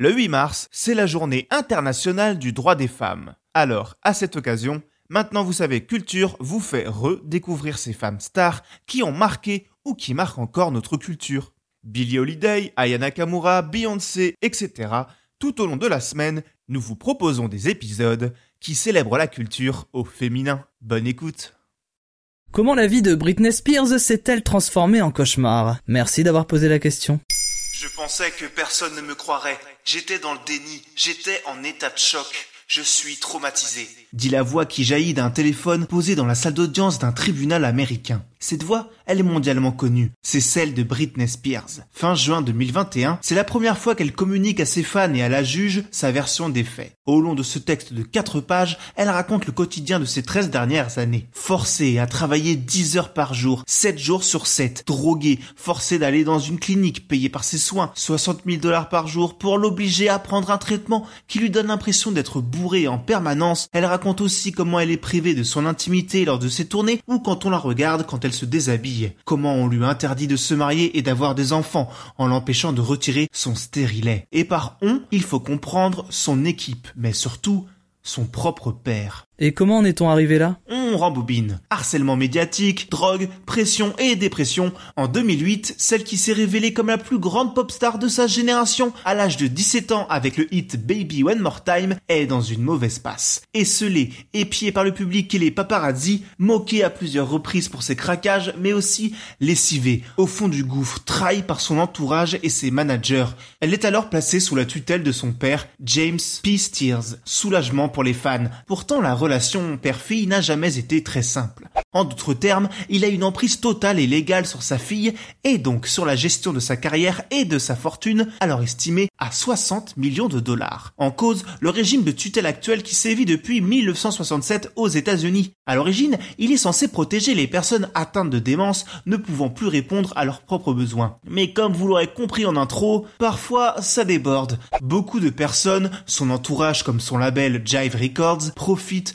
Le 8 mars, c'est la journée internationale du droit des femmes. Alors, à cette occasion, maintenant vous savez, Culture vous fait redécouvrir ces femmes stars qui ont marqué ou qui marquent encore notre culture. Billie Holiday, Aya Nakamura, Beyoncé, etc. Tout au long de la semaine, nous vous proposons des épisodes qui célèbrent la culture au féminin. Bonne écoute Comment la vie de Britney Spears s'est-elle transformée en cauchemar? Merci d'avoir posé la question. Je pensais que personne ne me croirait. J'étais dans le déni. J'étais en état de choc. Je suis traumatisé. dit la voix qui jaillit d'un téléphone posé dans la salle d'audience d'un tribunal américain. Cette voix, elle est mondialement connue. C'est celle de Britney Spears. Fin juin 2021, c'est la première fois qu'elle communique à ses fans et à la juge sa version des faits. Au long de ce texte de 4 pages, elle raconte le quotidien de ces 13 dernières années. Forcée à travailler 10 heures par jour, 7 jours sur 7, droguée, forcée d'aller dans une clinique payée par ses soins, 60 000 dollars par jour pour l'obliger à prendre un traitement qui lui donne l'impression d'être bourrée en permanence. Elle raconte aussi comment elle est privée de son intimité lors de ses tournées ou quand on la regarde quand elle se déshabille. Comment on lui interdit de se marier et d'avoir des enfants en l'empêchant de retirer son stérilet. Et par on, il faut comprendre son équipe, mais surtout son propre père. Et comment en est-on arrivé là? On rembobine. Harcèlement médiatique, drogue, pression et dépression. En 2008, celle qui s'est révélée comme la plus grande pop star de sa génération, à l'âge de 17 ans avec le hit Baby One More Time, est dans une mauvaise passe. Esselée, épiée par le public et les paparazzi, moquée à plusieurs reprises pour ses craquages, mais aussi lessivée, au fond du gouffre, trahie par son entourage et ses managers. Elle est alors placée sous la tutelle de son père, James P. Steers. Soulagement pour les fans. Pourtant, la relation père-fille n'a jamais été très simple. En d'autres termes, il a une emprise totale et légale sur sa fille et donc sur la gestion de sa carrière et de sa fortune, alors estimée à 60 millions de dollars. En cause, le régime de tutelle actuel qui sévit depuis 1967 aux États-Unis. À l'origine, il est censé protéger les personnes atteintes de démence ne pouvant plus répondre à leurs propres besoins. Mais comme vous l'aurez compris en intro, parfois ça déborde. Beaucoup de personnes, son entourage comme son label Jive Records, profitent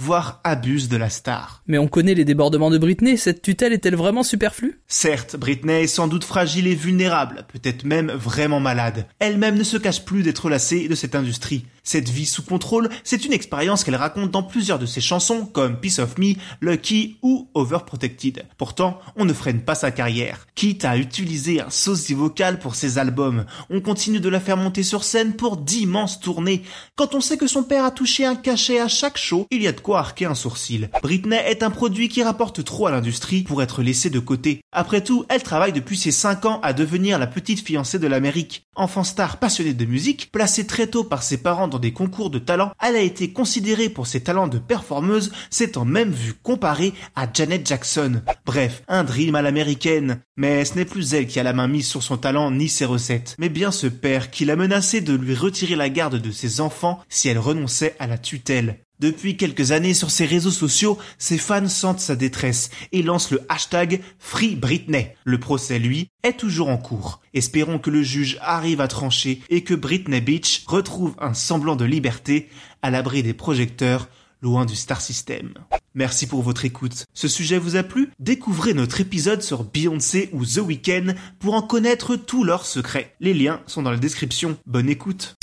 voire abusent de la star. Mais on connaît les débordements de Britney, cette tutelle est-elle vraiment superflue? Certes, Britney est sans doute fragile et vulnérable, peut-être même vraiment malade. Elle-même ne se cache plus d'être lassée de cette industrie. Cette vie sous contrôle, c'est une expérience qu'elle raconte dans plusieurs de ses chansons comme Piece of Me, Lucky ou Overprotected. Pourtant, on ne freine pas sa carrière. Quitte à utiliser un sosie vocal pour ses albums, on continue de la faire monter sur scène pour d'immenses tournées. Quand on sait que son père a touché un cachet à chaque show, il y a de quoi sourcil. Britney est un produit qui rapporte trop à l'industrie pour être laissé de côté. Après tout, elle travaille depuis ses 5 ans à devenir la petite fiancée de l'Amérique. Enfant star passionnée de musique, placée très tôt par ses parents dans des concours de talent, elle a été considérée pour ses talents de performeuse, s'étant même vue comparée à Janet Jackson. Bref, un dream à l'américaine. Mais ce n'est plus elle qui a la main mise sur son talent ni ses recettes, mais bien ce père qui l'a menacé de lui retirer la garde de ses enfants si elle renonçait à la tutelle. Depuis quelques années sur ses réseaux sociaux, ses fans sentent sa détresse et lancent le hashtag Free Britney. Le procès, lui, est toujours en cours. Espérons que le juge arrive à trancher et que Britney Beach retrouve un semblant de liberté à l'abri des projecteurs, loin du star system. Merci pour votre écoute. Ce sujet vous a plu? Découvrez notre épisode sur Beyoncé ou The Weeknd pour en connaître tous leurs secrets. Les liens sont dans la description. Bonne écoute.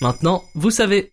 Maintenant, vous savez.